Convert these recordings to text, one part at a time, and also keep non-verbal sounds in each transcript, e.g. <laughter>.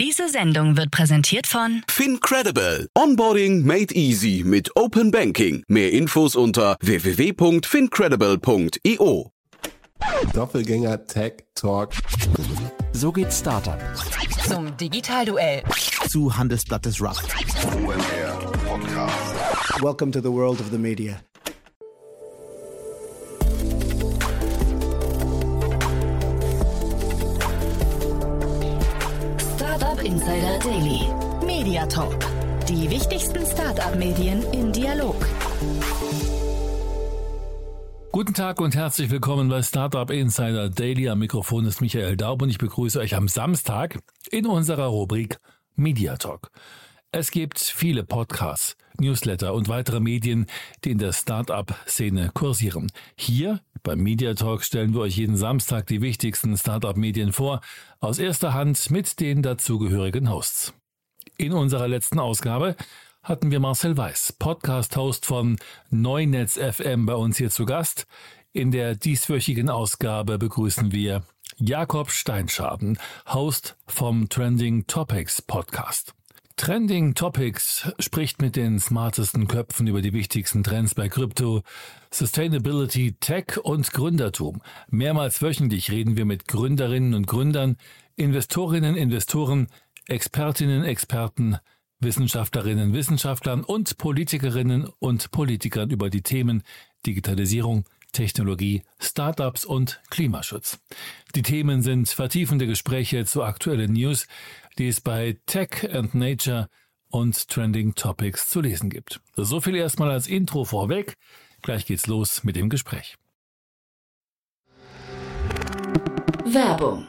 Diese Sendung wird präsentiert von FinCredible. Onboarding made easy mit Open Banking. Mehr Infos unter www.fincredible.io. Doppelgänger Tech Talk. So geht Startup. zum Digitalduell. Zu Handelsblattes Rap. Welcome to the world of the media. Insider Daily. Media Talk. Die wichtigsten Startup-Medien im Dialog. Guten Tag und herzlich willkommen bei Startup Insider Daily. Am Mikrofon ist Michael Daub und ich begrüße euch am Samstag in unserer Rubrik Media Talk. Es gibt viele Podcasts, Newsletter und weitere Medien, die in der Startup-Szene kursieren. Hier beim Media Talk stellen wir euch jeden Samstag die wichtigsten Startup-Medien vor, aus erster Hand mit den dazugehörigen Hosts. In unserer letzten Ausgabe hatten wir Marcel Weiß, Podcast-Host von Neunetz FM bei uns hier zu Gast. In der dieswöchigen Ausgabe begrüßen wir Jakob Steinschaden, Host vom Trending Topics Podcast. Trending Topics spricht mit den smartesten Köpfen über die wichtigsten Trends bei Krypto, Sustainability, Tech und Gründertum. Mehrmals wöchentlich reden wir mit Gründerinnen und Gründern, Investorinnen, Investoren, Expertinnen, Experten, Wissenschaftlerinnen, Wissenschaftlern und Politikerinnen und Politikern über die Themen Digitalisierung, Technologie, Startups und Klimaschutz. Die Themen sind vertiefende Gespräche zu aktuellen News, die es bei Tech and Nature und Trending Topics zu lesen gibt. So viel erstmal als Intro vorweg. Gleich geht's los mit dem Gespräch. Werbung.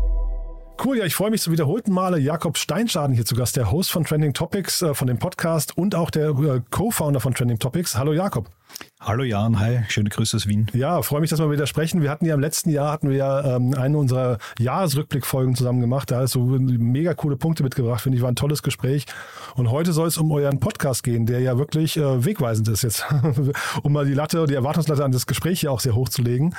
Cool, ja, ich freue mich zum wiederholten Male, Jakob Steinschaden hier zu Gast, der Host von Trending Topics, äh, von dem Podcast und auch der äh, Co-Founder von Trending Topics. Hallo Jakob. Hallo Jan, hi, schöne Grüße aus Wien. Ja, freue mich, dass wir wieder sprechen. Wir hatten ja im letzten Jahr hatten wir ja ähm, eine unserer Jahresrückblickfolgen zusammen gemacht. Da hast du mega coole Punkte mitgebracht, finde ich, war ein tolles Gespräch. Und heute soll es um euren Podcast gehen, der ja wirklich äh, wegweisend ist jetzt, <laughs> um mal die Latte, die Erwartungslatte an das Gespräch hier auch sehr hoch zu legen.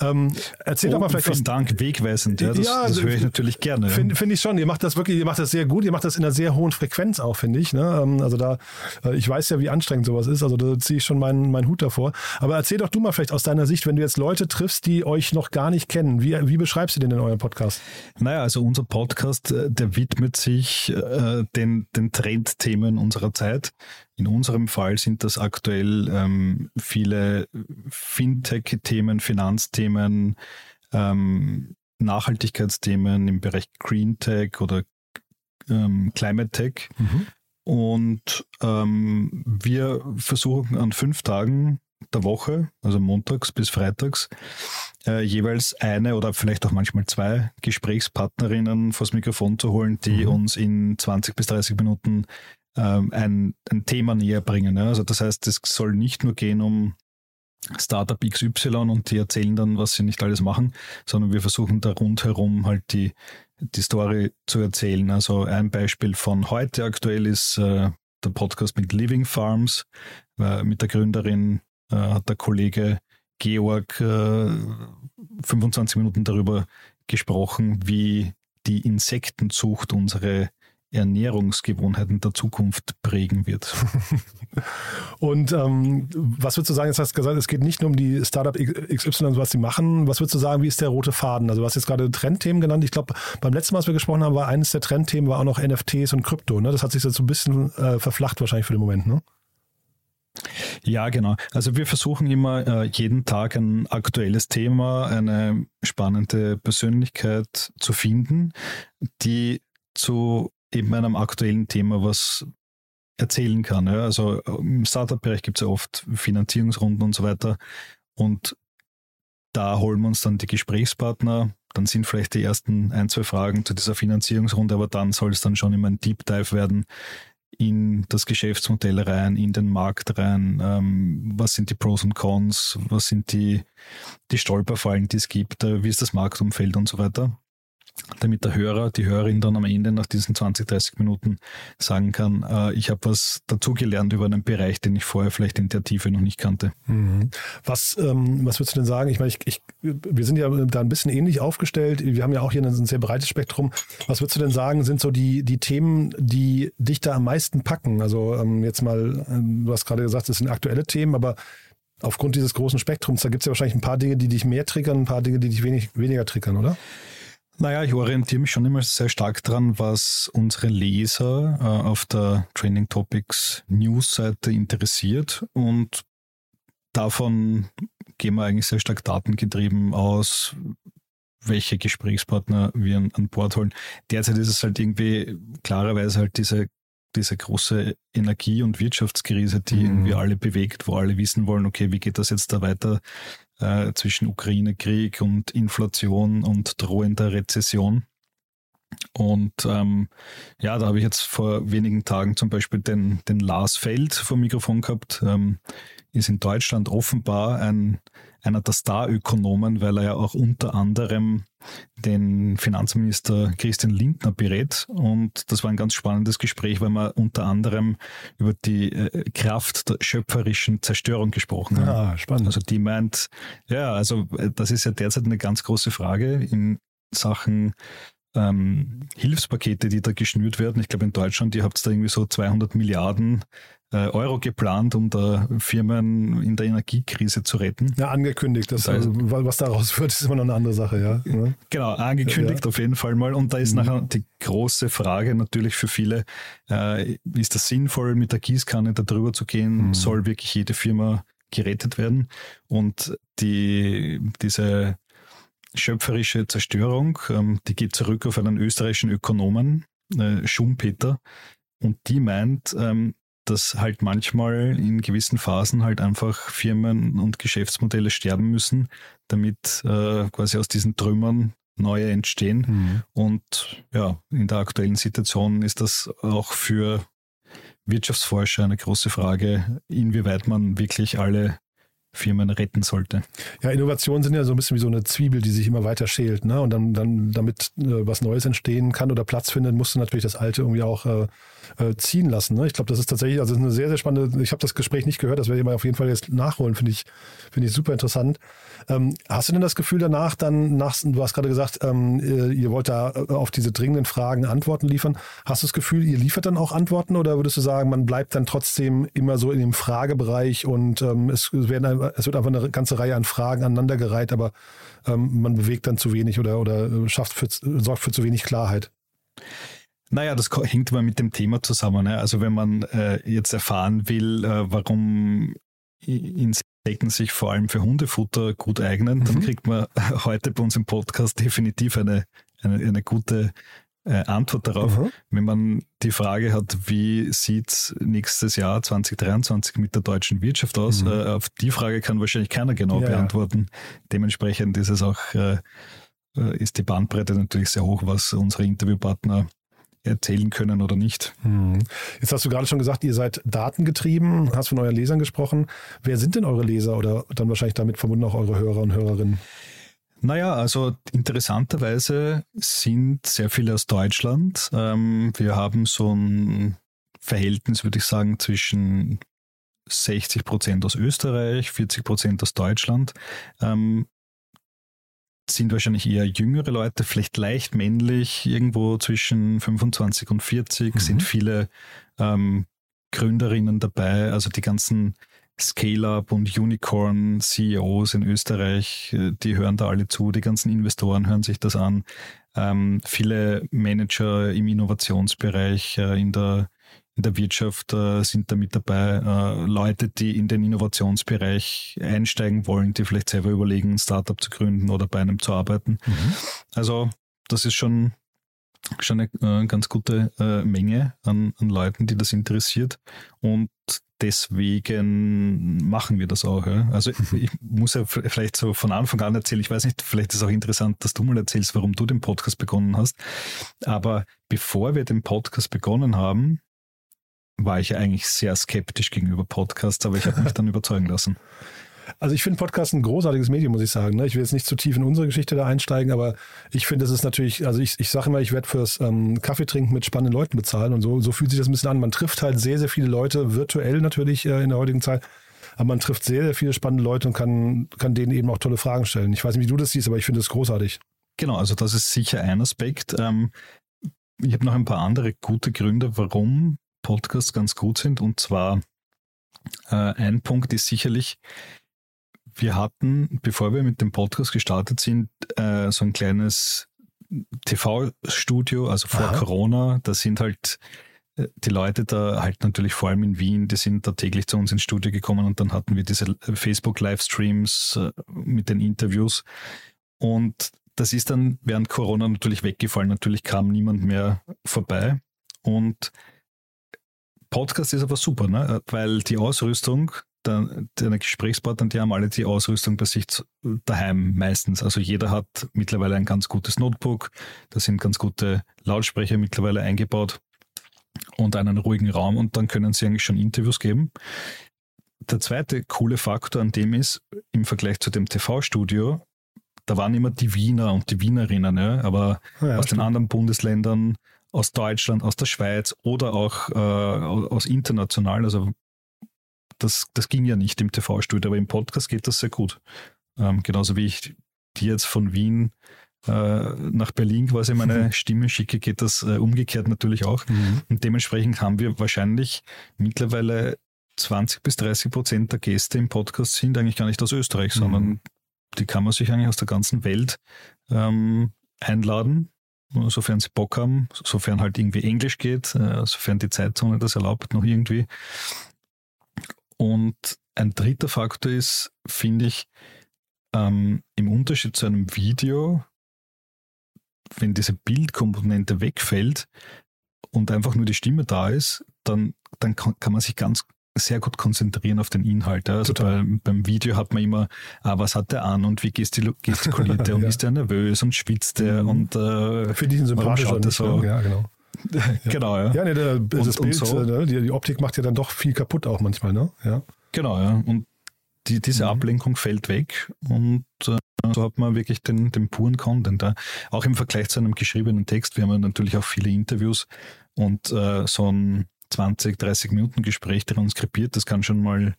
Ähm, erzähl oh, doch mal vielleicht vielen Dank, wegweisend. Ja, das, Ja, das höre ich natürlich gerne. Finde find ich schon. Ihr macht das wirklich, ihr macht das sehr gut. Ihr macht das in einer sehr hohen Frequenz auch, finde ich. Ne? Ähm, Also da, äh, ich weiß ja, wie anstrengend sowas ist. Also da ziehe ich schon meinen, meinen Hut davor. Aber erzähl doch du mal vielleicht aus deiner Sicht, wenn du jetzt Leute triffst, die euch noch gar nicht kennen. Wie, wie beschreibst du den in eurem Podcast? Naja, also unser Podcast, äh, der widmet sich äh, den, den Trendthemen unserer Zeit. In unserem Fall sind das aktuell ähm, viele Fintech-Themen, Finanzthemen, ähm, Nachhaltigkeitsthemen im Bereich Green Tech oder ähm, Climate Tech. Und ähm, wir versuchen an fünf Tagen der Woche, also montags bis freitags, äh, jeweils eine oder vielleicht auch manchmal zwei Gesprächspartnerinnen vors Mikrofon zu holen, die uns in 20 bis 30 Minuten ein, ein Thema näher bringen. Also das heißt, es soll nicht nur gehen um Startup XY und die erzählen dann, was sie nicht alles machen, sondern wir versuchen da rundherum halt die, die Story zu erzählen. Also ein Beispiel von heute aktuell ist äh, der Podcast mit Living Farms. Äh, mit der Gründerin äh, hat der Kollege Georg äh, 25 Minuten darüber gesprochen, wie die Insektenzucht unsere Ernährungsgewohnheiten der Zukunft prägen wird. <laughs> Und ähm, was würdest du sagen, jetzt hast du gesagt, es geht nicht nur um die Startup XY, was sie machen. Was würdest du sagen, wie ist der rote Faden? Also du hast jetzt gerade Trendthemen genannt. Ich glaube, beim letzten Mal, als wir gesprochen haben, war eines der Trendthemen war auch noch NFTs und Krypto. Ne? Das hat sich jetzt so ein bisschen äh, verflacht wahrscheinlich für den Moment. Ne? Ja, genau. Also wir versuchen immer äh, jeden Tag ein aktuelles Thema, eine spannende Persönlichkeit zu finden, die zu eben einem aktuellen Thema was erzählen kann. Ja? Also im Startup-Bereich gibt es ja oft Finanzierungsrunden und so weiter. Und da holen wir uns dann die Gesprächspartner. Dann sind vielleicht die ersten ein, zwei Fragen zu dieser Finanzierungsrunde, aber dann soll es dann schon immer ein Deep Dive werden in das Geschäftsmodell rein, in den Markt rein. Ähm, was sind die Pros und Cons? Was sind die, die Stolperfallen, die es gibt? Äh, wie ist das Marktumfeld und so weiter? Damit der Hörer, die Hörerin dann am Ende nach diesen 20, 30 Minuten sagen kann, äh, ich habe was dazugelernt über einen Bereich, den ich vorher vielleicht in der Tiefe noch nicht kannte. Mhm. Was, ähm, was würdest du denn sagen? Ich meine, ich, ich, wir sind ja da ein bisschen ähnlich aufgestellt. Wir haben ja auch hier ein sehr breites Spektrum. Was würdest du denn sagen, sind so die, die Themen, die dich da am meisten packen? Also ähm, jetzt mal, ähm, du hast gerade gesagt, das sind aktuelle Themen, aber aufgrund dieses großen Spektrums, da gibt es ja wahrscheinlich ein paar Dinge, die dich mehr triggern, ein paar Dinge, die dich wenig, weniger triggern, oder? Naja, ich orientiere mich schon immer sehr stark daran, was unsere Leser äh, auf der Training Topics News-Seite interessiert. Und davon gehen wir eigentlich sehr stark datengetrieben aus, welche Gesprächspartner wir an, an Bord holen. Derzeit ist es halt irgendwie klarerweise halt diese diese große Energie- und Wirtschaftskrise, die mhm. irgendwie alle bewegt, wo alle wissen wollen, okay, wie geht das jetzt da weiter äh, zwischen Ukraine-Krieg und Inflation und drohender Rezession. Und ähm, ja, da habe ich jetzt vor wenigen Tagen zum Beispiel den, den Lars Feld vom Mikrofon gehabt. Ähm, ist in Deutschland offenbar ein, einer der Star-Ökonomen, weil er ja auch unter anderem den Finanzminister Christian Lindner berät. Und das war ein ganz spannendes Gespräch, weil wir unter anderem über die äh, Kraft der schöpferischen Zerstörung gesprochen haben. Ah, spannend. Also die meint, ja, also äh, das ist ja derzeit eine ganz große Frage in Sachen ähm, Hilfspakete, die da geschnürt werden. Ich glaube, in Deutschland, ihr habt da irgendwie so 200 Milliarden Euro geplant, um da Firmen in der Energiekrise zu retten. Ja, angekündigt. Das, das heißt, was daraus <laughs> wird, ist immer noch eine andere Sache, ja. Genau, angekündigt ja. auf jeden Fall mal. Und da ist mhm. nachher die große Frage natürlich für viele, äh, ist das sinnvoll, mit der Gießkanne da drüber zu gehen? Mhm. Soll wirklich jede Firma gerettet werden? Und die, diese schöpferische Zerstörung, ähm, die geht zurück auf einen österreichischen Ökonomen, äh, Schumpeter, und die meint, ähm, dass halt manchmal in gewissen Phasen halt einfach Firmen und Geschäftsmodelle sterben müssen, damit äh, quasi aus diesen Trümmern neue entstehen. Mhm. Und ja, in der aktuellen Situation ist das auch für Wirtschaftsforscher eine große Frage, inwieweit man wirklich alle Firmen retten sollte. Ja, Innovationen sind ja so ein bisschen wie so eine Zwiebel, die sich immer weiter schält. Ne? Und dann, dann damit äh, was Neues entstehen kann oder Platz findet, musst du natürlich das Alte irgendwie auch äh, äh, ziehen lassen. Ne? Ich glaube, das ist tatsächlich, also eine sehr, sehr spannende, ich habe das Gespräch nicht gehört, das werde ich mal auf jeden Fall jetzt nachholen, finde ich, finde ich super interessant. Ähm, hast du denn das Gefühl danach, dann nach, du hast gerade gesagt, ähm, äh, ihr wollt da äh, auf diese dringenden Fragen Antworten liefern. Hast du das Gefühl, ihr liefert dann auch Antworten oder würdest du sagen, man bleibt dann trotzdem immer so in dem Fragebereich und ähm, es, werden, es wird einfach eine ganze Reihe an Fragen aneinandergereiht, aber ähm, man bewegt dann zu wenig oder, oder schafft für, sorgt für zu wenig Klarheit? Naja, das hängt immer mit dem Thema zusammen. Ne? Also wenn man äh, jetzt erfahren will, äh, warum Insekten sich vor allem für Hundefutter gut eignen, mhm. dann kriegt man <laughs> heute bei uns im Podcast definitiv eine, eine, eine gute äh, Antwort darauf. Mhm. Wenn man die Frage hat, wie sieht nächstes Jahr 2023 mit der deutschen Wirtschaft aus, mhm. äh, auf die Frage kann wahrscheinlich keiner genau ja, beantworten. Dementsprechend ist es auch, äh, äh, ist die Bandbreite natürlich sehr hoch, was unsere Interviewpartner erzählen können oder nicht. Hm. Jetzt hast du gerade schon gesagt, ihr seid datengetrieben, hast von euren Lesern gesprochen. Wer sind denn eure Leser oder dann wahrscheinlich damit verbunden auch eure Hörer und Hörerinnen? Naja, also interessanterweise sind sehr viele aus Deutschland. Ähm, wir haben so ein Verhältnis, würde ich sagen, zwischen 60 Prozent aus Österreich, 40 Prozent aus Deutschland. Ähm, sind wahrscheinlich eher jüngere Leute, vielleicht leicht männlich, irgendwo zwischen 25 und 40 mhm. sind viele ähm, Gründerinnen dabei, also die ganzen Scale-up und Unicorn-CEOs in Österreich, äh, die hören da alle zu, die ganzen Investoren hören sich das an. Ähm, viele Manager im Innovationsbereich, äh, in der in der Wirtschaft äh, sind da mit dabei, äh, Leute, die in den Innovationsbereich einsteigen wollen, die vielleicht selber überlegen, ein Startup zu gründen oder bei einem zu arbeiten. Mhm. Also das ist schon, schon eine äh, ganz gute äh, Menge an, an Leuten, die das interessiert. Und deswegen machen wir das auch. Ja. Also <laughs> ich muss ja vielleicht so von Anfang an erzählen, ich weiß nicht, vielleicht ist es auch interessant, dass du mal erzählst, warum du den Podcast begonnen hast. Aber bevor wir den Podcast begonnen haben, war ich eigentlich sehr skeptisch gegenüber Podcasts, aber ich habe mich dann <laughs> überzeugen lassen. Also ich finde Podcast ein großartiges Medium, muss ich sagen. ne? Ich will jetzt nicht zu tief in unsere Geschichte da einsteigen, aber ich finde, es ist natürlich, also ich, ich sage immer, ich werde fürs ähm, Kaffeetrinken mit spannenden Leuten bezahlen und so, so fühlt sich das ein bisschen an. Man trifft halt sehr, sehr viele Leute, virtuell natürlich äh, in der heutigen Zeit, aber man trifft sehr, sehr viele spannende Leute und kann, kann denen eben auch tolle Fragen stellen. Ich weiß nicht, wie du das siehst, aber ich finde es großartig. Genau, also das ist sicher ein Aspekt. Ähm, ich habe noch ein paar andere gute Gründe, warum Podcasts ganz gut sind. Und zwar äh, ein Punkt ist sicherlich, wir hatten, bevor wir mit dem Podcast gestartet sind, äh, so ein kleines TV-Studio, also vor Aha. Corona. Da sind halt äh, die Leute da halt natürlich vor allem in Wien, die sind da täglich zu uns ins Studio gekommen und dann hatten wir diese Facebook-Livestreams äh, mit den Interviews. Und das ist dann während Corona natürlich weggefallen. Natürlich kam niemand mehr vorbei. Und Podcast ist aber super, ne? weil die Ausrüstung, der, deine Gesprächspartner, die haben alle die Ausrüstung bei sich daheim meistens. Also jeder hat mittlerweile ein ganz gutes Notebook, da sind ganz gute Lautsprecher mittlerweile eingebaut und einen ruhigen Raum und dann können sie eigentlich schon Interviews geben. Der zweite coole Faktor an dem ist, im Vergleich zu dem TV-Studio, da waren immer die Wiener und die Wienerinnen, ja, aber Ja, aus den stimmt. anderen Bundesländern, aus Deutschland, aus der Schweiz oder auch äh, aus international. Also das, das ging ja nicht im TV-Studio, aber im Podcast geht das sehr gut. Ähm, genauso wie ich dir jetzt von Wien äh, nach Berlin quasi meine <laughs> Stimme schicke, geht das äh, umgekehrt natürlich auch. Mhm. Und dementsprechend haben wir wahrscheinlich mittlerweile 20 bis 30 Prozent der Gäste im Podcast sind eigentlich gar nicht aus Österreich, Mhm. sondern die kann man sich eigentlich aus der ganzen Welt ähm, einladen, sofern sie Bock haben, sofern halt irgendwie Englisch geht, äh, sofern die Zeitzone das erlaubt, noch irgendwie. Und ein dritter Faktor ist, finde ich, ähm, im Unterschied zu einem Video, wenn diese Bildkomponente wegfällt und einfach nur die Stimme da ist, dann, dann kann, kann man sich ganz sehr gut konzentrieren auf den Inhalt. Also bei, beim Video hat man immer, ah, was hat der an und wie gestikuliert <laughs> er und Ja. ist der nervös und schwitzt er Mhm. und äh, ihn warum sympathisch. schaut er so? Ja, genau. <laughs> Genau, ja. Ja, nee, der, das und Bild, so. äh, ne, die, die Optik macht ja dann doch viel kaputt auch manchmal, ne? Ja. Genau, ja. Und die, diese Mhm. Ablenkung fällt weg und äh, so hat man wirklich den, den puren Content. Ja. Auch im Vergleich zu einem geschriebenen Text. Wir haben ja natürlich auch viele Interviews und äh, so ein 20, 30 Minuten Gespräch transkribiert, das kann schon mal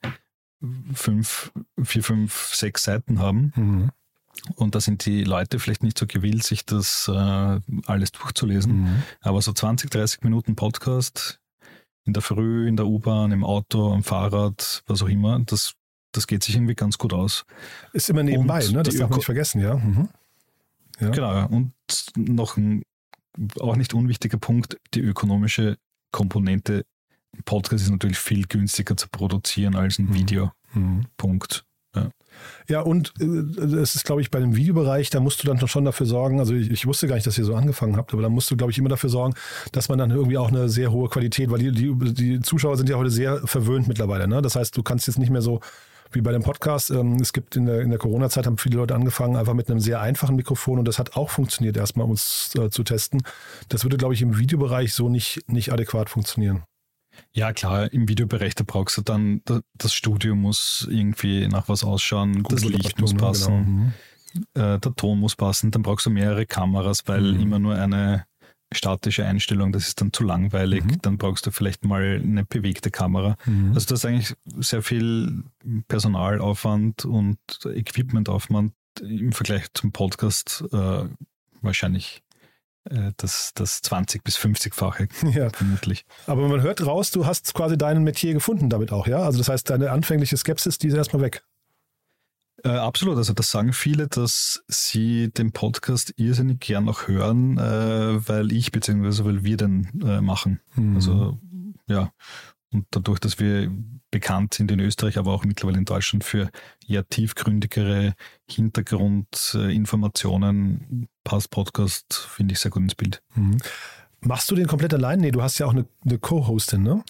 fünf, vier, fünf, sechs Seiten haben. Mhm. Und da sind die Leute vielleicht nicht so gewillt, sich das äh, alles durchzulesen. Mhm. Aber so 20, 30 Minuten Podcast in der Früh, in der U-Bahn, im Auto, am Fahrrad, was auch immer, das, das geht sich irgendwie ganz gut aus. Ist immer nebenbei, Und ne? Das darf man nicht vergessen, ja. Mhm. Ja. Genau, und noch ein auch nicht unwichtiger Punkt, die ökonomische Komponente im Podcast ist natürlich viel günstiger zu produzieren als ein Mhm. Video. Mhm. Punkt. Ja, und äh, es ist, glaube ich, bei dem Videobereich, da musst du dann schon dafür sorgen, also ich, ich wusste gar nicht, dass ihr so angefangen habt, aber da musst du, glaube ich, immer dafür sorgen, dass man dann irgendwie auch eine sehr hohe Qualität, weil die, die, die Zuschauer sind ja heute sehr verwöhnt mittlerweile. Ne? Das heißt, du kannst jetzt nicht mehr so wie bei dem Podcast. Ähm, es gibt in der, in der Corona-Zeit haben viele Leute angefangen, einfach mit einem sehr einfachen Mikrofon und das hat auch funktioniert, erstmal um es äh, zu testen. Das würde, glaube ich, im Videobereich so nicht, nicht adäquat funktionieren. Ja, klar, im Videobereich, da brauchst du dann, da- das Studio muss irgendwie nach was ausschauen, das Licht muss passen. Genau. Mhm. äh, der Ton muss passen, dann brauchst du mehrere Kameras, weil Mhm. immer nur eine statische Einstellung, das ist dann zu langweilig. Mhm. Dann brauchst du vielleicht mal eine bewegte Kamera. Mhm. Also das ist eigentlich sehr viel Personalaufwand und Equipmentaufwand im Vergleich zum Podcast äh, wahrscheinlich äh, das, das 20 bis 50-fache <laughs> ja. vermutlich. Aber man hört raus, du hast quasi deinen Metier gefunden damit auch, ja? Also das heißt, deine anfängliche Skepsis, die ist erstmal weg. Äh, absolut, also das sagen viele, dass sie den Podcast irrsinnig gern noch hören, äh, weil ich beziehungsweise weil wir den äh, machen. Mhm. Also ja, und dadurch, dass wir bekannt sind in Österreich, aber auch mittlerweile in Deutschland für eher tiefgründigere Hintergrundinformationen, passt Podcast, finde ich, sehr gut ins Bild. Mhm. Machst du den komplett allein? Nee, du hast ja auch eine, eine Co-Hostin, ne?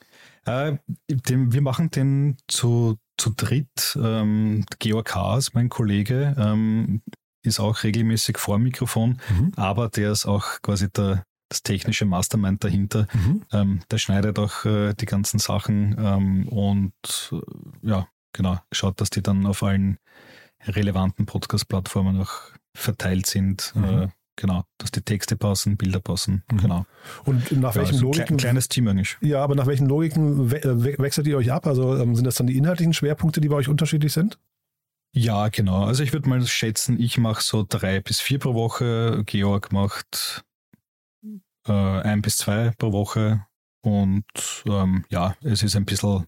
Äh, wir machen den zu, zu dritt. Ähm, Georg Haas, mein Kollege, ähm, ist auch regelmäßig vor Mikrofon, mhm. aber der ist auch quasi der, das technische Mastermind dahinter. Mhm. Ähm, der schneidet auch äh, die ganzen Sachen ähm, und äh, ja, genau, schaut, dass die dann auf allen relevanten Podcast-Plattformen auch verteilt sind. Mhm. Äh, genau, dass die Texte passen, Bilder passen, mhm. genau. Und nach welchen also Logiken? Ein kleines Team eigentlich. Ja, aber nach welchen Logiken we we wechselt ihr euch ab? Also ähm, sind das dann die inhaltlichen Schwerpunkte, die bei euch unterschiedlich sind? Ja, genau. Also ich würde mal schätzen, ich mache so drei bis vier pro Woche. Georg macht äh, ein bis zwei pro Woche. Und ähm, ja, es ist ein bisschen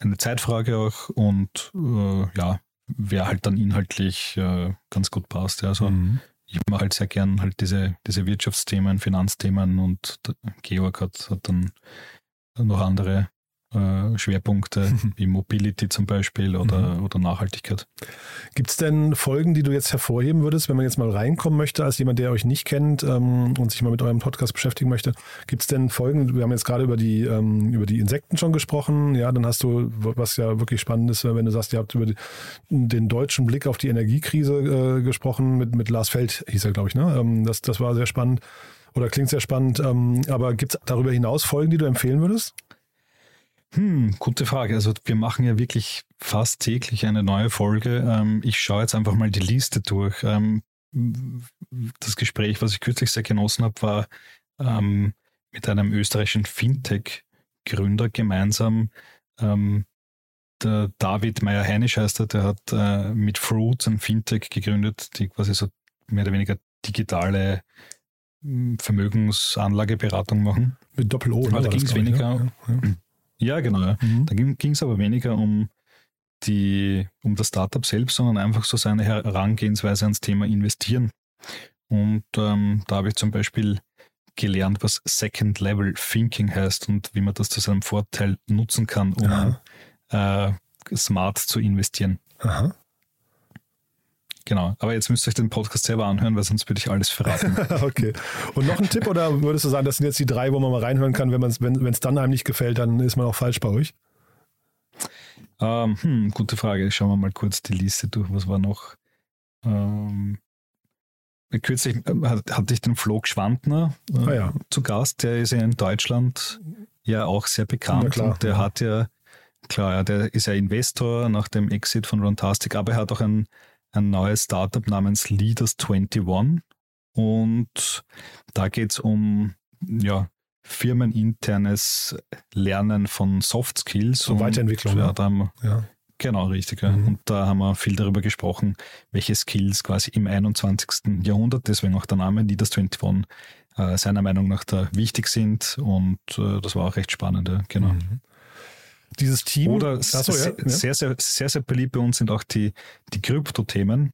eine Zeitfrage auch und äh, ja, wer halt dann inhaltlich äh, ganz gut passt. Ja. Also mhm. Ich mache halt sehr gern halt diese, diese Wirtschaftsthemen, Finanzthemen und Georg hat, hat dann noch andere Schwerpunkte wie Mobility zum Beispiel oder, mhm. oder Nachhaltigkeit. Gibt es denn Folgen, die du jetzt hervorheben würdest, wenn man jetzt mal reinkommen möchte, als jemand, der euch nicht kennt ähm, und sich mal mit eurem Podcast beschäftigen möchte? Gibt es denn Folgen, wir haben jetzt gerade über die, ähm, über die Insekten schon gesprochen, ja, dann hast du, was ja wirklich spannend ist, wenn du sagst, ihr habt über die, den deutschen Blick auf die Energiekrise äh, gesprochen, mit, mit Lars Feld hieß er, glaube ich, ne? Ähm, das, das war sehr spannend oder klingt sehr spannend. Ähm, aber gibt es darüber hinaus Folgen, die du empfehlen würdest? Hm, gute Frage. Also wir machen ja wirklich fast täglich eine neue Folge. Ähm, ich schaue jetzt einfach mal die Liste durch. Ähm, das Gespräch, was ich kürzlich sehr genossen habe, war ähm, mit einem österreichischen Fintech-Gründer gemeinsam. der David Meyer-Heinisch heißt er, der hat äh, mit Fruits ein Fintech gegründet, die quasi so mehr oder weniger digitale hm, Vermögensanlageberatung machen. Mit Doppel-O. Da ging es weniger. Ja, ja. Ja, genau. Mhm. Da ging es aber weniger um die, um das Startup selbst, sondern einfach so seine Herangehensweise ans Thema Investieren. Und ähm, da habe ich zum Beispiel gelernt, was Second Level Thinking heißt und wie man das zu seinem Vorteil nutzen kann, um äh, smart zu investieren. Aha. Genau, aber jetzt müsst ihr euch den Podcast selber anhören, weil sonst würde ich alles verraten. <laughs> okay. Und noch ein Tipp oder würdest du sagen, das sind jetzt die drei, wo man mal reinhören kann, wenn es wenn, dann einem nicht gefällt, dann ist man auch falsch bei euch? Ähm, hm, gute Frage. Schauen wir mal kurz die Liste durch. Was war noch? Ähm, kürzlich äh, hatte ich den Flo Schwandner äh, ah, ja. zu Gast. Der ist ja in Deutschland ja auch sehr bekannt. Und der hat ja, klar, ja, der ist ja Investor nach dem Exit von Runtastic, aber er hat auch ein ein neues Startup namens Leaders 21 und da geht es um ja, firmeninternes Lernen von Soft Skills. So und, Weiterentwicklung. Ja, haben, ja. Genau, richtig. Mhm. Und da haben wir viel darüber gesprochen, welche Skills quasi im 21. Jahrhundert, deswegen auch der Name Leaders 21, äh, seiner Meinung nach da wichtig sind. Und äh, das war auch recht spannend. Ja. Genau. Mhm dieses Team. Oder so, ja, sehr, sehr, sehr, sehr beliebt bei uns sind auch die, die Krypto-Themen.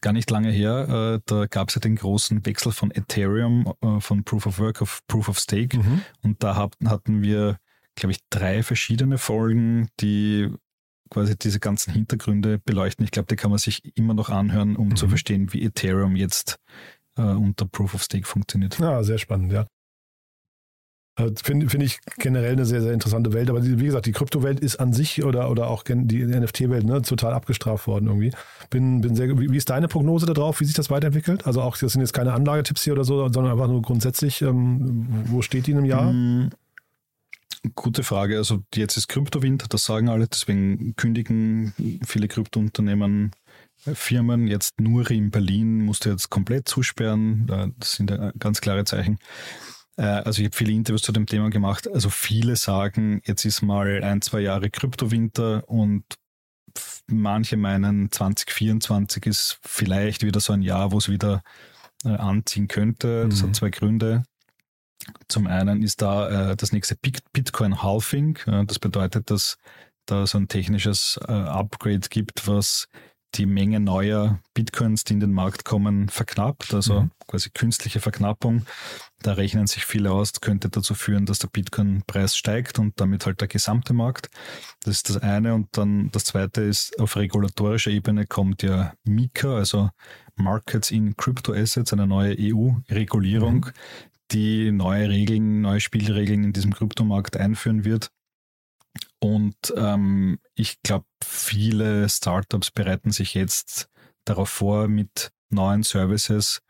Gar nicht lange her, äh, da gab es ja den großen Wechsel von Ethereum äh, von Proof of Work auf Proof of Stake. Mhm. Und da hatten wir, glaube ich, drei verschiedene Folgen, die quasi diese ganzen Hintergründe beleuchten. Ich glaube, die kann man sich immer noch anhören, um mhm. zu verstehen, wie Ethereum jetzt äh, unter Proof of Stake funktioniert. Ja, sehr spannend, ja. Äh, Finde find ich generell eine sehr, sehr interessante Welt. Aber wie gesagt, die Kryptowelt ist an sich oder, oder auch die NFT-Welt ne, total abgestraft worden irgendwie. Bin, bin sehr, wie, ist deine Prognose darauf? Wie sich das weiterentwickelt? Also auch, das sind jetzt keine Anlagetipps hier oder so, sondern einfach nur grundsätzlich, ähm, wo steht die in einem Jahr? Mm, gute Frage. Also jetzt ist Kryptowinter, das sagen alle, deswegen kündigen viele Kryptounternehmen äh, Firmen, jetzt Nuri in Berlin musste jetzt komplett zusperren. Das sind ganz klare Zeichen. Äh, also ich habe viele Interviews zu dem Thema gemacht. Also viele sagen, jetzt ist mal ein, zwei Jahre Kryptowinter und manche meinen 2024 ist vielleicht wieder so ein Jahr, wo es wieder äh, anziehen könnte. Das mhm. hat zwei Gründe. Zum einen ist da äh, das nächste Bitcoin Halving. das bedeutet, dass da so ein technisches Upgrade gibt, was die Menge neuer Bitcoins, die in den Markt kommen, verknappt, also mhm. quasi künstliche Verknappung. Da rechnen sich viele aus, könnte dazu führen, dass der Bitcoin-Preis steigt und damit halt der gesamte Markt. Das ist das eine. Und dann das zweite ist, auf regulatorischer Ebene kommt ja MiCA, also Markets in Crypto Assets, eine neue EU-Regulierung, mhm. die neue Regeln, neue Spielregeln in diesem Kryptomarkt einführen wird. Und ähm, ich glaube, viele Startups bereiten sich jetzt darauf vor mit neuen Services,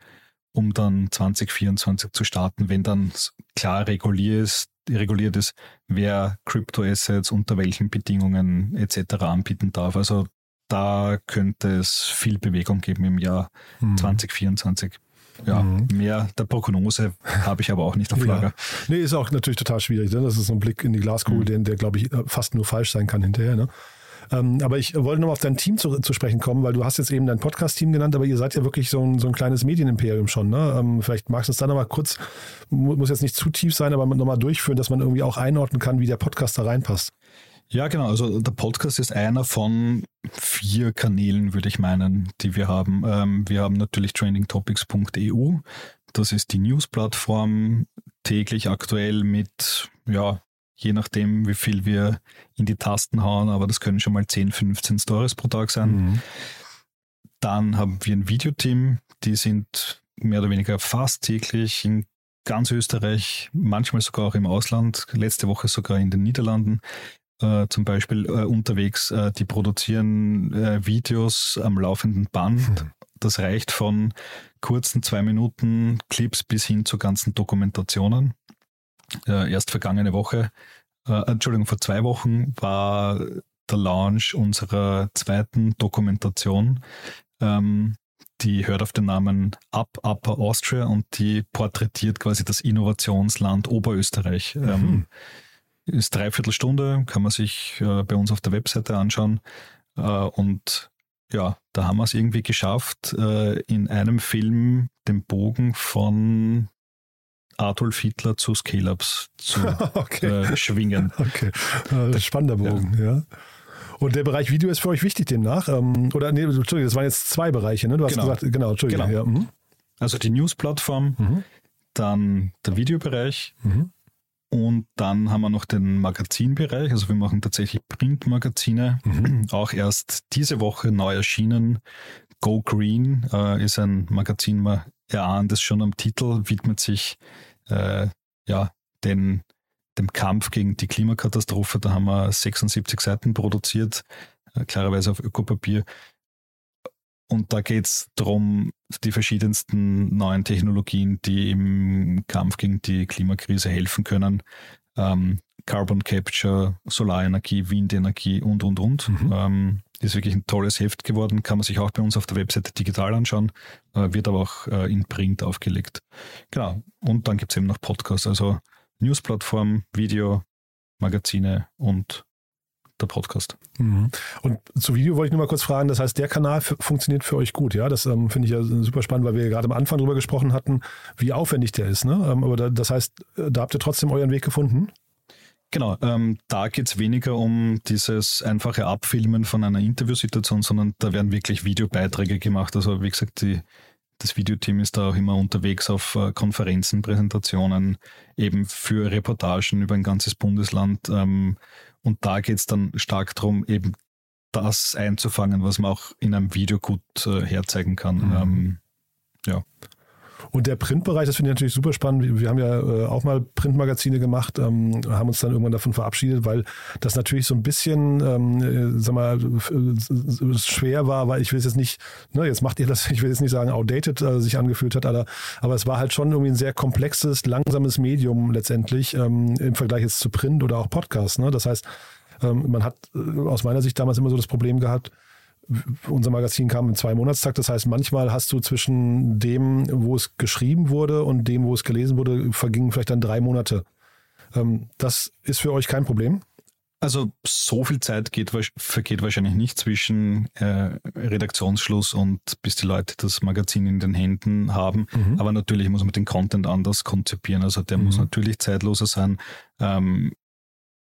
um dann 2024 zu starten, wenn dann klar reguliert ist, reguliert ist wer Crypto-Assets unter welchen Bedingungen etc. anbieten darf. Also da könnte es viel Bewegung geben im Jahr hm. 2024 ja, mhm. mehr der Prognose habe ich aber auch nicht auf Lager. Ja. Nee, ist auch natürlich total schwierig. Ne? Das ist so ein Blick in die Glaskugel, mhm. den, der, glaube ich, fast nur falsch sein kann hinterher. Ne? Ähm, aber ich wollte nochmal auf dein Team zu, zu, sprechen kommen, weil du hast jetzt eben dein Podcast-Team genannt, aber ihr seid ja wirklich so ein, so ein kleines Medienimperium schon. Ne? Ähm, vielleicht magst du es da nochmal kurz, muss jetzt nicht zu tief sein, aber nochmal durchführen, dass man irgendwie auch einordnen kann, wie der Podcast da reinpasst. Ja, genau. Also der Podcast ist einer von vier Kanälen, würde ich meinen, die wir haben. Ähm, wir haben natürlich trainingtopics.eu. Das ist die News-Plattform, täglich aktuell mit, ja, je nachdem, wie viel wir in die Tasten hauen, aber das können schon mal 10, 15 Stories pro Tag sein. Mhm. Dann haben wir ein Videoteam, die sind mehr oder weniger fast täglich in ganz Österreich, manchmal sogar auch im Ausland, letzte Woche sogar in den Niederlanden äh, zum Beispiel äh, unterwegs, äh, die produzieren äh, Videos am laufenden Band. Das reicht von kurzen zwei Minuten Clips bis hin zu ganzen Dokumentationen. Äh, erst vergangene Woche, äh, Entschuldigung, vor zwei Wochen war der Launch unserer zweiten Dokumentation. Ähm, die hört auf den Namen Up Upper Austria und die porträtiert quasi das Innovationsland Oberösterreich. Mhm. Ähm, ist dreiviertel Stunde, kann man sich äh, bei uns auf der Webseite anschauen. Äh, und ja, da haben wir es irgendwie geschafft, äh, in einem Film den Bogen von Adolf Hitler zu Scale-Ups zu <laughs> okay. Äh, schwingen. <laughs> Okay, spannender Bogen, ja. ja. Und der Bereich Video ist für euch wichtig demnach? Ähm, oder nee, Entschuldigung, das waren jetzt zwei Bereiche, ne? Du hast genau. gesagt, genau, Entschuldigung. Genau. Ja. Mhm. Also die News-Plattform, mhm. dann der Videobereich mhm. Und dann haben wir noch den Magazinbereich. Also wir machen tatsächlich Printmagazine. Mhm. Auch erst diese Woche neu erschienen. Go Green äh, ist ein Magazin, man erahnt es schon am Titel, widmet sich äh, ja, den, dem Kampf gegen die Klimakatastrophe. Da haben wir 76 Seiten produziert, äh, klarerweise auf Ökopapier. Und da geht es darum, die verschiedensten neuen Technologien, die im Kampf gegen die Klimakrise helfen können. Ähm, Carbon Capture, Solarenergie, Windenergie und, und, und. Mhm. Ähm, ist wirklich ein tolles Heft geworden, kann man sich auch bei uns auf der Webseite digital anschauen, äh, wird aber auch äh, in Print aufgelegt. Genau. Und dann gibt es eben noch Podcasts, also Newsplattform, Video, Magazine und der Podcast. Mhm. Und zu Video wollte ich nur mal kurz fragen, das heißt, der Kanal funktioniert für euch gut, ja? Das ähm, finde ich ja super spannend, weil wir gerade am Anfang darüber gesprochen hatten, wie aufwendig der ist, ne? Ähm, aber da, das heißt, äh, da habt ihr trotzdem euren Weg gefunden? Genau, ähm, da geht es weniger um dieses einfache Abfilmen von einer Interviewsituation, sondern da werden wirklich Videobeiträge gemacht. Also wie gesagt, die, das Videoteam ist da auch immer unterwegs auf äh, Konferenzen, Präsentationen, eben für Reportagen über ein ganzes Bundesland. Ähm, und da geht es dann stark darum, eben das einzufangen, was man auch in einem Video gut äh, herzeigen kann. Mhm. Ähm, ja. Und der Printbereich, das finde ich natürlich super spannend. Wir haben ja äh, auch mal Printmagazine gemacht, ähm, haben uns dann irgendwann davon verabschiedet, weil das natürlich so ein bisschen, ähm, äh, sag mal, äh, schwer war, weil ich will jetzt nicht, ne, jetzt macht ihr das, <laughs> ich will jetzt nicht sagen outdated äh, sich angefühlt hat, aber, aber es war halt schon irgendwie ein sehr komplexes, langsames Medium letztendlich ähm, im Vergleich jetzt zu Print oder auch Podcast. Ne? Das heißt, ähm, man hat äh, aus meiner Sicht damals immer so das Problem gehabt, unser Magazin kam im Zwei-Monatstakt. Das heißt, manchmal hast du zwischen dem, wo es geschrieben wurde und dem, wo es gelesen wurde, vergingen vielleicht dann drei Monate. Ähm, das ist für euch kein Problem? Also so viel Zeit geht, vergeht wahrscheinlich nicht zwischen äh, Redaktionsschluss und bis die Leute das Magazin in den Händen haben. Mhm. Aber natürlich muss man den Content anders konzipieren. Also der mhm. muss natürlich zeitloser sein. Ähm,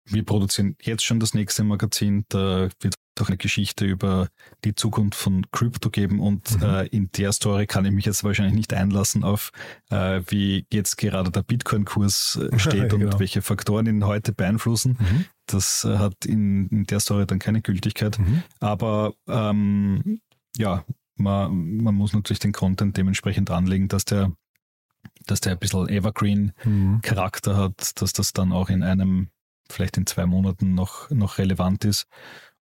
wir produzieren jetzt schon das nächste Magazin. Da wird doch eine Geschichte über die Zukunft von Crypto geben und mhm. äh, in der Story kann ich mich jetzt wahrscheinlich nicht einlassen auf, äh, wie jetzt gerade der Bitcoin-Kurs äh, <laughs> steht genau. und welche Faktoren ihn heute beeinflussen. Mhm. Das äh, hat in, in, der Story dann keine Gültigkeit. Mhm. Aber ähm, ja, man, man muss natürlich den Content dementsprechend anlegen, dass der dass der ein bisschen Evergreen-Charakter mhm. hat, dass das dann auch in einem, vielleicht in zwei Monaten noch, noch relevant ist.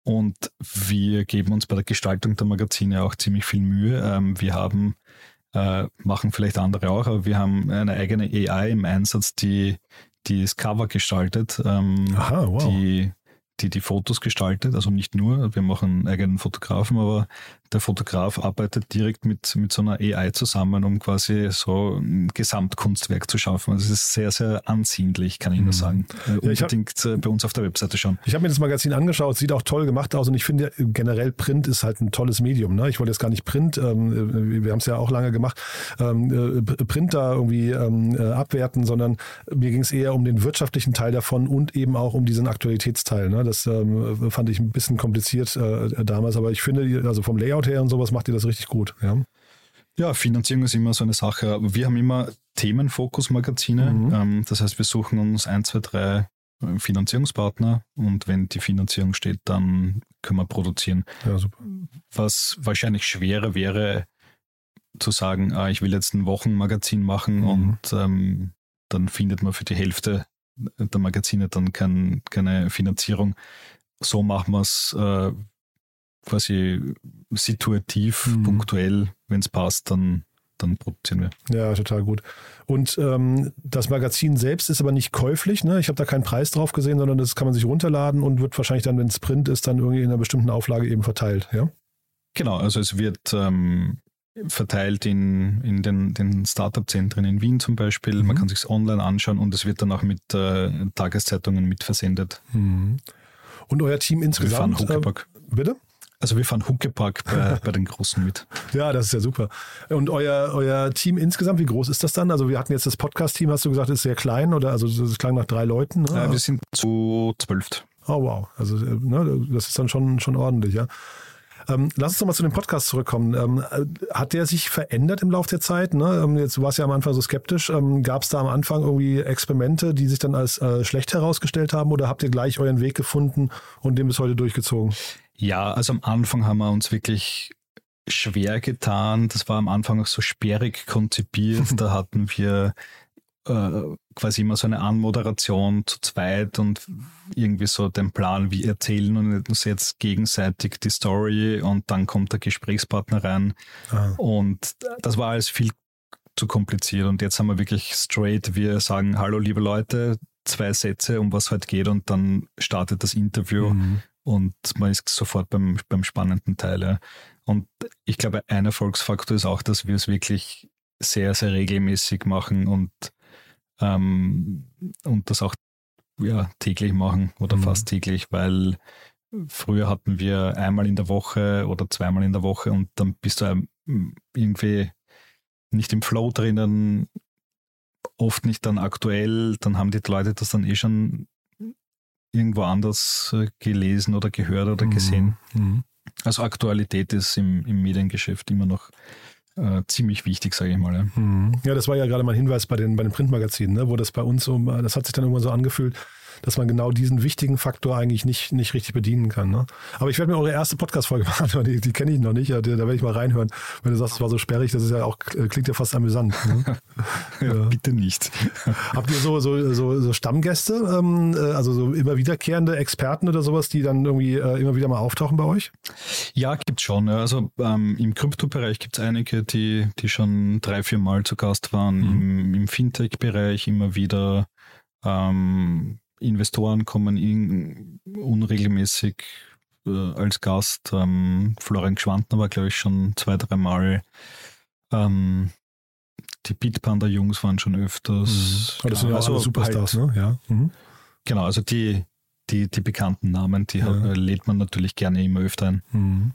Und wir geben uns bei der Gestaltung der Magazine auch ziemlich viel Mühe. Ähm, wir haben, äh, machen vielleicht andere auch, aber wir haben eine eigene AI im Einsatz, die, die das Cover gestaltet, ähm, Aha, wow. die die die Fotos gestaltet, also nicht nur, wir machen einen eigenen Fotografen, aber der Fotograf arbeitet direkt mit, mit so einer AI zusammen, um quasi so ein Gesamtkunstwerk zu schaffen. Also es ist sehr, sehr ansehnlich, kann ich nur mhm. sagen. Ja, Unbedingt hab, äh, bei uns auf der Webseite schauen. Ich habe mir das Magazin angeschaut, sieht auch toll gemacht aus und ich finde generell Print ist halt ein tolles Medium. Ne? Ich wollte jetzt gar nicht Print, ähm, wir haben es ja auch lange gemacht, ähm, äh, Print da irgendwie ähm, äh, abwerten, sondern mir ging es eher um den wirtschaftlichen Teil davon und eben auch um diesen Aktualitätsteil. Ne? Das ähm, fand ich ein bisschen kompliziert äh, damals, aber ich finde, also vom Layout her und sowas macht ihr das richtig gut. Ja? Ja, Finanzierung ist immer so eine Sache. Aber wir haben immer Themenfokus-Magazine. Mhm. Ähm, das heißt, wir suchen uns ein, zwei, drei äh, Finanzierungspartner und wenn die Finanzierung steht, dann können wir produzieren. Ja. Was wahrscheinlich schwerer wäre, zu sagen, ah, ich will jetzt ein Wochenmagazin machen mhm. und ähm, dann findet man für die Hälfte der Magazine dann kein, keine Finanzierung. So machen wir es äh, quasi situativ, mhm. punktuell, wenn es passt, dann, dann produzieren wir. Ja, total gut. Und ähm, das Magazin selbst ist aber nicht käuflich, ne? Ich habe da keinen Preis drauf gesehen, sondern das kann man sich runterladen und wird wahrscheinlich dann, wenn es Print ist, dann irgendwie in einer bestimmten Auflage eben verteilt, ja? Genau, also es wird ähm, verteilt in, in den, den Startup-Zentren in Wien zum Beispiel. Mhm. Man kann sich online anschauen und es wird dann auch mit äh, Tageszeitungen mitversendet. Mhm. Und euer Team insgesamt? Wir fahren äh, bitte? Also wir fahren Huckepack bei, <laughs> bei den Großen mit. Ja, das ist ja super. Und euer, euer Team insgesamt, wie groß ist das dann? Also wir hatten jetzt das Podcast-Team, hast du gesagt, ist sehr klein oder also das klang nach drei Leuten? Ne? Ja, wir sind zu zwölf. Oh wow, also ne, das ist dann schon, schon ordentlich, ja. Ähm, lass uns doch mal zu dem Podcast zurückkommen. Ähm, hat der sich verändert im Laufe der Zeit? Ne? Ähm, jetzt, du warst ja am Anfang so skeptisch. Ähm, Gab es da am Anfang irgendwie Experimente, die sich dann als äh, schlecht herausgestellt haben oder habt ihr gleich euren Weg gefunden und den bis heute durchgezogen? Ja, also am Anfang haben wir uns wirklich schwer getan. Das war am Anfang auch so sperrig konzipiert. da hatten wir äh, quasi immer so eine Anmoderation zu zweit und irgendwie so den Plan, wie erzählen uns jetzt gegenseitig die Story und dann kommt der Gesprächspartner rein. Ah. Und das war alles viel zu kompliziert. Und jetzt haben wir wirklich straight, wir sagen, hallo liebe Leute, zwei Sätze, um was heute geht und dann startet das Interview. Mhm und man ist sofort beim, beim spannenden Teil. Ja. Und ich glaube, ein Erfolgsfaktor ist auch, dass wir es wirklich sehr, sehr regelmäßig machen und, ähm, und das auch ja, täglich machen oder mhm. fast täglich, weil früher hatten wir einmal in der Woche oder zweimal in der Woche und dann bist du irgendwie nicht im Flow drinnen, oft nicht dann aktuell, dann haben die Leute das dann eh schon irgendwo anders äh, gelesen oder gehört oder mhm. gesehen. Mhm. Also Aktualität ist im, im Mediengeschäft immer noch äh, ziemlich wichtig, sage ich mal. Ja. Mhm. ja. das war ja gerade mein Hinweis bei den, bei den Printmagazinen, ne, wo das bei uns so, das hat sich dann irgendwann so angefühlt, dass man genau diesen wichtigen Faktor eigentlich nicht, nicht richtig bedienen kann. Ne? Aber ich werde mir eure erste Podcast-Folge <laughs> machen, die, die kenne ich noch nicht, da, da werde ich mal reinhören. Wenn du sagst, es war so sperrig, das ist ja auch, klingt ja fast amüsant. Ne? <laughs> ja, ja, bitte nicht. <laughs> Habt ihr so, so, so, so Stammgäste, ähm, äh, also so immer wiederkehrende Experten oder sowas, die dann irgendwie äh, immer wieder mal auftauchen bei euch? Ja, gibt es schon. Also ähm, im Krypto-Bereich gibt es einige, die, die schon drei, vier Mal zu Gast waren. Mhm. Im, im Fintech-Bereich immer wieder. Ähm, Investoren kommen in, unregelmäßig äh, als Gast. Ähm, Florian Gschwantner war, glaube ich, schon zwei, dreimal. Ähm, die Bitpanda-Jungs waren schon öfters. Mhm. das sind ja also Superstars, halt, ne? Ja. Mhm. Genau, also die, die, die bekannten Namen, die ja. lädt man natürlich gerne immer öfter ein. Mhm.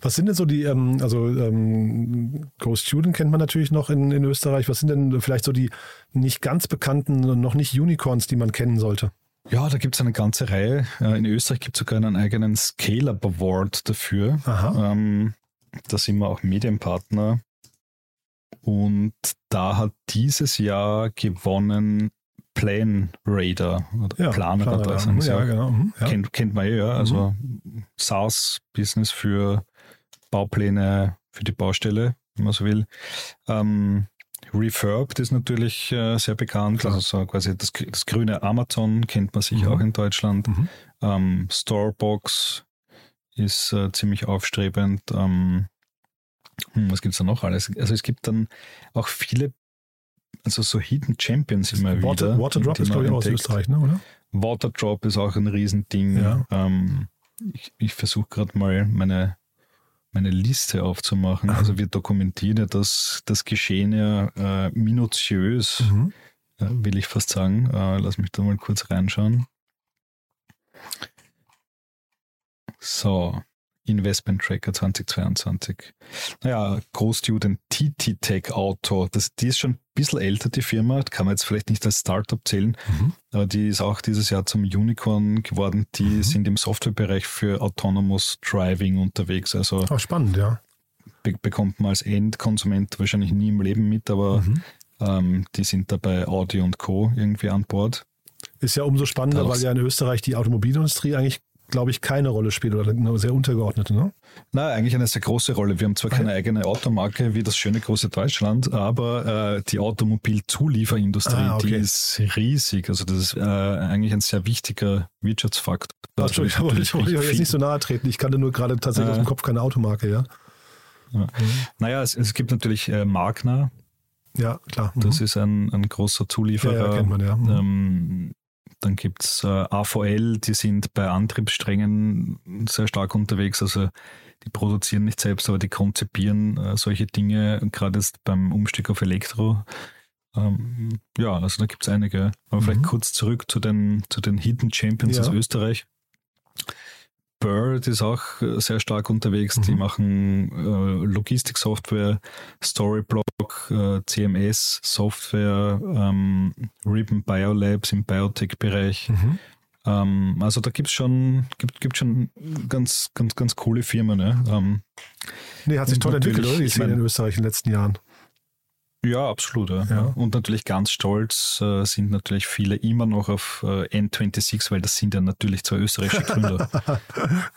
Was sind denn so die, ähm, also ähm, Ghost Student kennt man natürlich noch in, in Österreich. Was sind denn vielleicht so die nicht ganz bekannten und noch nicht Unicorns, die man kennen sollte? Ja, da gibt es eine ganze Reihe. Äh, in Österreich gibt es sogar einen eigenen Scale-Up Award dafür. Aha. Ähm, da sind wir auch Medienpartner. Und da hat dieses Jahr gewonnen Plan Raider oder Ja. Planradar. sagen sie Ja, genau. Mhm, ja. Kennt, kennt man eh, ja. Also SaaS-Business für Baupläne für die Baustelle, wenn man so will. Ähm, Refurbed ist natürlich äh, sehr bekannt. Klar. Also so quasi das, das grüne Amazon kennt man sicher Mhm. auch in Deutschland. Mhm. Ähm, Storebox ist äh, ziemlich aufstrebend. Ähm, hm, was gibt es da noch alles? Also es gibt dann auch viele, also so Hidden Champions immer Water, wieder. Waterdrop ist, glaube ich, aus. Österreich, ne, oder? Waterdrop ist auch ein Riesending. Ja. Ähm, ich ich versuche gerade mal meine, meine Liste aufzumachen. Also wir dokumentieren ja das, das Geschehen ja äh, minutiös, Mhm. äh, will ich fast sagen. Äh, lass mich da mal kurz reinschauen. So, Investment Tracker 2022. Naja, Großstudent TT Tech Auto, das, die ist schon ein bisschen älter, die Firma, kann man jetzt vielleicht nicht als Startup zählen, Mhm. aber die ist auch dieses Jahr zum Unicorn geworden. Die Mhm. sind im Softwarebereich für Autonomous Driving unterwegs. Also Auch spannend, ja. be bekommt man als Endkonsument wahrscheinlich nie im Leben mit, aber Mhm. ähm, die sind da bei Audi und Co. irgendwie an Bord. Ist ja umso spannender, Daraus- weil ja in Österreich die Automobilindustrie eigentlich, glaube ich, keine Rolle spielt oder eine sehr untergeordnete, ne? Na, eigentlich eine sehr große Rolle. Wir haben zwar keine eigene Automarke wie das schöne große Deutschland, aber äh, die Automobilzulieferindustrie, Ah, okay. die ist riesig. Also das ist äh, eigentlich ein sehr wichtiger Wirtschaftsfaktor. Ach, Also ich wollte euch jetzt viel- nicht so nahe treten. Ich kannte nur gerade tatsächlich Äh. aus dem Kopf keine Automarke, ja. Naja, es, es gibt natürlich äh, Magna, Ja, klar. Mhm. das ist ein, ein großer Zulieferer. Ja, ja, kennt man, ja. Mhm. Ähm, dann gibt es äh, AVL, die sind bei Antriebssträngen sehr stark unterwegs. Also die produzieren nicht selbst, aber die konzipieren äh, solche Dinge, gerade jetzt beim Umstieg auf Elektro. Ähm, ja, also da gibt es einige. Aber vielleicht Mhm. kurz zurück zu den, zu den Hidden Champions Ja. aus Österreich. Bird ist auch äh, sehr stark unterwegs. Die Mhm. machen äh, Logistiksoftware, Storyblock, äh, CMS-Software, ähm, Ribbon Biolabs im Biotech-Bereich. Mhm. Ähm, also da gibt es schon, gibt, gibt schon ganz, ganz, ganz coole Firmen. Ne? Ähm, Nee, hat sich toll entwickelt, oder? Die Szene in Österreich in den letzten Jahren. Ja, absolut. Ja. Ja. Und natürlich ganz stolz äh, sind natürlich viele immer noch auf äh, N26, weil das sind ja natürlich zwei österreichische Gründer. <laughs>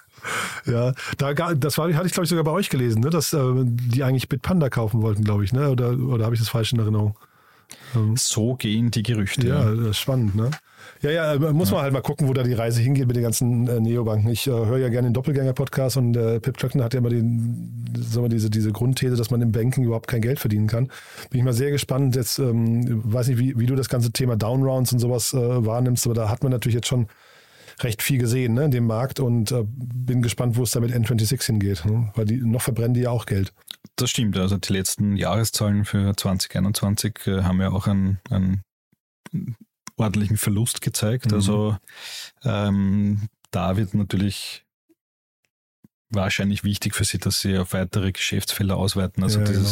Ja, da, das war, hatte ich, glaube ich, sogar bei euch gelesen, ne? dass äh, die eigentlich Bitpanda kaufen wollten, glaube ich, ne? Oder, oder habe ich das falsch in Erinnerung? Ähm, so gehen die Gerüchte. ja, das ist spannend, ne? Ja, ja, äh, muss man halt mal gucken, wo da die Reise hingeht mit den ganzen äh, Neobanken. Ich äh, höre ja gerne den Doppelgänger-Podcast und äh, Pip Klöckner hat ja immer den, sagen wir, diese, diese Grundthese, dass man im Banking überhaupt kein Geld verdienen kann. Bin ich mal sehr gespannt. Jetzt ähm, weiß nicht, wie, wie du das ganze Thema Downrounds und sowas äh, wahrnimmst, aber da hat man natürlich jetzt schon recht viel gesehen ne, in dem Markt und äh, bin gespannt, wo es da mit N26 hingeht. Ne? Weil die noch verbrennen die ja auch Geld. Das stimmt. Also die letzten Jahreszahlen für 2021 äh, haben ja auch einen, einen ordentlichen Verlust gezeigt. Mhm. Also ähm, da wird natürlich wahrscheinlich wichtig für sie, dass sie auf weitere Geschäftsfelder ausweiten. Also Ja, genau.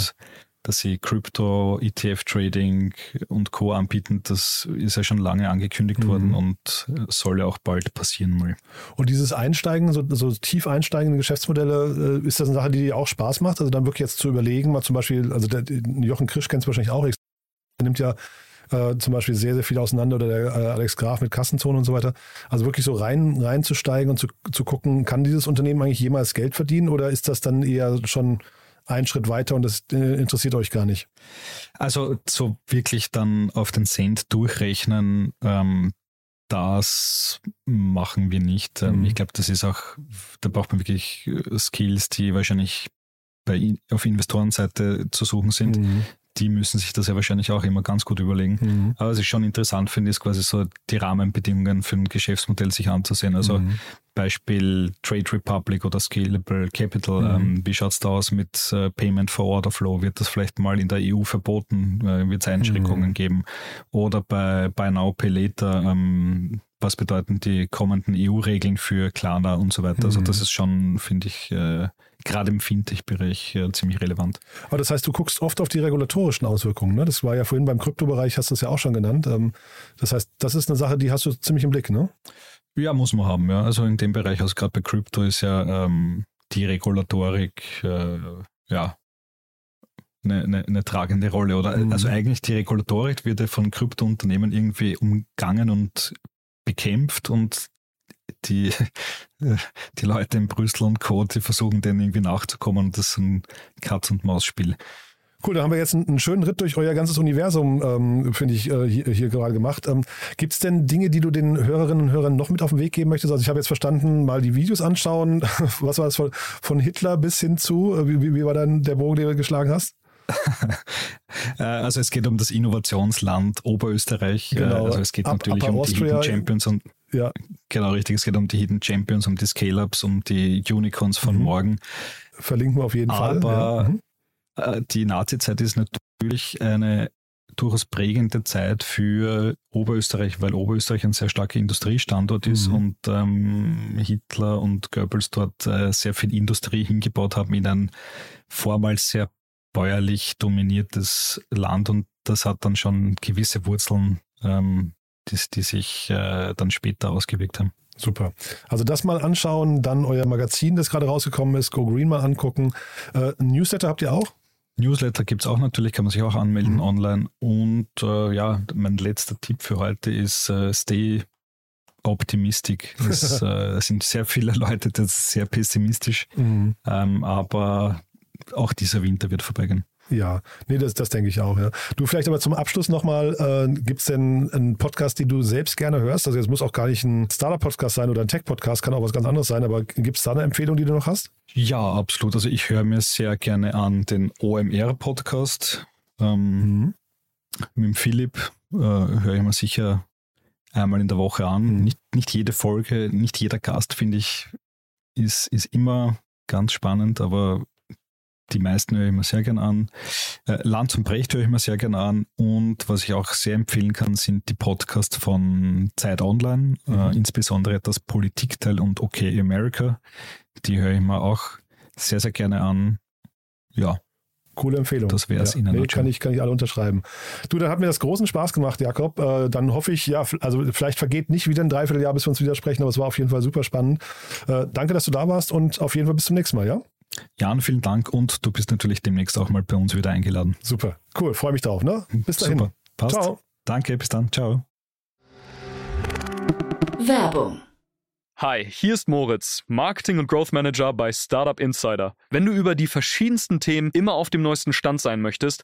Dass sie Crypto, ETF-Trading und Co. anbieten, das ist ja schon lange angekündigt Mhm. worden und äh, soll ja auch bald passieren mal. Und dieses Einsteigen, so, so tief einsteigende Geschäftsmodelle, äh, ist das eine Sache, die dir auch Spaß macht? Also dann wirklich jetzt zu überlegen, mal zum Beispiel, also der, Jochen Krisch kennt es wahrscheinlich auch, er nimmt ja äh, zum Beispiel sehr, sehr viel auseinander oder der äh, Alex Graf mit Kassenzone und so weiter. Also wirklich so rein reinzusteigen und zu, zu gucken, kann dieses Unternehmen eigentlich jemals Geld verdienen oder ist das dann eher schon ein Schritt weiter und das äh, interessiert euch gar nicht? Also so wirklich dann auf den Cent durchrechnen, ähm, das machen wir nicht. Ähm, Mhm. Ich glaube, das ist auch, da braucht man wirklich äh, Skills, die wahrscheinlich bei, auf Investorenseite zu suchen sind. Mhm. Die müssen sich das ja wahrscheinlich auch immer ganz gut überlegen. Mhm. Aber was ich schon interessant finde, ist quasi so die Rahmenbedingungen für ein Geschäftsmodell sich anzusehen. Also Mhm. Beispiel Trade Republic oder Scalable Capital. Mhm. Ähm, wie schaut es da aus mit äh, Payment for Order Flow? Wird das vielleicht mal in der EU verboten? Äh, Wird es Einschränkungen Mhm. geben? Oder bei Buy Now, Pay Later, ähm, was bedeuten die kommenden EU-Regeln für Klarna und so weiter. Also Mhm. das ist schon, finde ich, äh, gerade im Fintech-Bereich äh, ziemlich relevant. Aber das heißt, du guckst oft auf die regulatorischen Auswirkungen. Ne? Das war ja vorhin beim Kryptobereich, hast du es ja auch schon genannt. Ähm, das heißt, das ist eine Sache, die hast du ziemlich im Blick, ne? Ja, muss man haben, ja. Also in dem Bereich, also gerade bei Crypto ist ja ähm, die Regulatorik, äh, ja, eine, eine, eine tragende Rolle. Oder Mhm. also eigentlich die Regulatorik wird ja von Kryptounternehmen irgendwie umgangen und bekämpft und die, <laughs> die Leute in Brüssel und Co., die versuchen denen irgendwie nachzukommen das ist ein Katz-und-Maus-Spiel. Cool, da haben wir jetzt einen, schönen Ritt durch euer ganzes Universum, ähm, finde ich, äh, hier, hier gerade gemacht. Ähm, Gibt es denn Dinge, die du den Hörerinnen und Hörern noch mit auf den Weg geben möchtest? Also ich habe jetzt verstanden, mal die Videos anschauen. <laughs> Was war das von, von Hitler bis hin zu? Äh, wie, wie war dann der Bogen, den du geschlagen hast? <laughs> Äh, Also es geht um das Innovationsland Oberösterreich. Äh, Genau. Also es geht Up- natürlich Upper um Austria. die Hidden Champions und Ja, genau richtig, es geht um die Hidden Champions, um die Scale-Ups, um die Unicorns von Mhm. morgen. verlinken wir auf jeden Fall. Aber Ja. Mhm. äh, die Nazi-Zeit ist natürlich eine durchaus prägende Zeit für Oberösterreich, weil Oberösterreich ein sehr starker Industriestandort ist Mhm. und ähm, Hitler und Goebbels dort äh, sehr viel Industrie hingebaut haben in ein vormals sehr bäuerlich dominiertes Land und das hat dann schon gewisse Wurzeln, ähm, die, die sich äh, dann später ausgewirkt haben. Super. Also das mal anschauen, dann euer Magazin, das gerade rausgekommen ist, Go Green mal angucken. Äh, Newsletter habt ihr auch? Newsletter gibt es auch natürlich, kann man sich auch anmelden Mhm. online. Und äh, ja, mein letzter Tipp für heute ist äh, Stay Optimistic. Es <laughs> äh, sind sehr viele Leute, das ist sehr pessimistisch, Mhm. ähm, aber auch dieser Winter wird vorbeigehen. Ja, nee, das, das denke ich auch. Ja. Du vielleicht aber zum Abschluss nochmal, äh, gibt es denn einen Podcast, den du selbst gerne hörst? Also es muss auch gar nicht ein Startup-Podcast sein oder ein Tech-Podcast, kann auch was ganz anderes sein, aber gibt es da eine Empfehlung, die du noch hast? Ja, absolut. Also ich höre mir sehr gerne an den OMR-Podcast. Ähm, Mhm. Mit dem Philipp äh, höre ich mir sicher einmal in der Woche an. Mhm. Nicht, nicht jede Folge, nicht jeder Gast, finde ich, ist, ist immer ganz spannend, aber die meisten höre ich mir sehr gern an. Äh, Lanz und Brecht höre ich mir sehr gern an. Und was ich auch sehr empfehlen kann, sind die Podcasts von Zeit Online, Mhm. äh, insbesondere das Politikteil und OK America. Die höre ich mir auch sehr, sehr gerne an. Ja, Coole Empfehlung. Das wär's in a nee, nutshell. kann ich, kann ich alle unterschreiben. Du, dann hat mir das großen Spaß gemacht, Jakob. Äh, dann hoffe ich, ja, also vielleicht vergeht nicht wieder ein Dreivierteljahr, bis wir uns wieder sprechen, aber es war auf jeden Fall super spannend. Äh, danke, dass du da warst und auf jeden Fall bis zum nächsten Mal, ja? Jan, vielen Dank und du bist natürlich demnächst auch mal bei uns wieder eingeladen. Super. Cool, freue mich drauf, ne? Bis dahin. Super, passt. Ciao. Danke, bis dann. Ciao. Werbung. Hi, hier ist Moritz, Marketing und Growth Manager bei Startup Insider. Wenn du über die verschiedensten Themen immer auf dem neuesten Stand sein möchtest,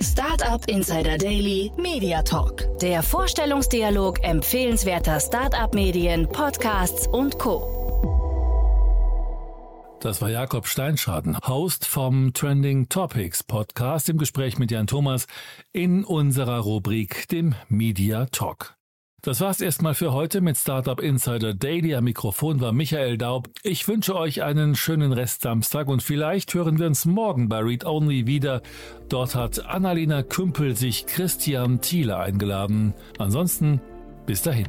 Startup Insider Daily Media Talk. Der Vorstellungsdialog empfehlenswerter Startup-Medien, Podcasts und Co. Das war Jakob Steinschaden, Host vom Trending Topics Podcast im Gespräch mit Jan Thomas in unserer Rubrik dem Media Talk. Das war's erstmal für heute mit Startup Insider Daily. Am Mikrofon war Michael Daub. Ich wünsche euch einen schönen Rest Samstag und vielleicht hören wir uns morgen bei Read Only wieder. Dort hat Annalena Kümpel sich Christian Thiele eingeladen. Ansonsten bis dahin.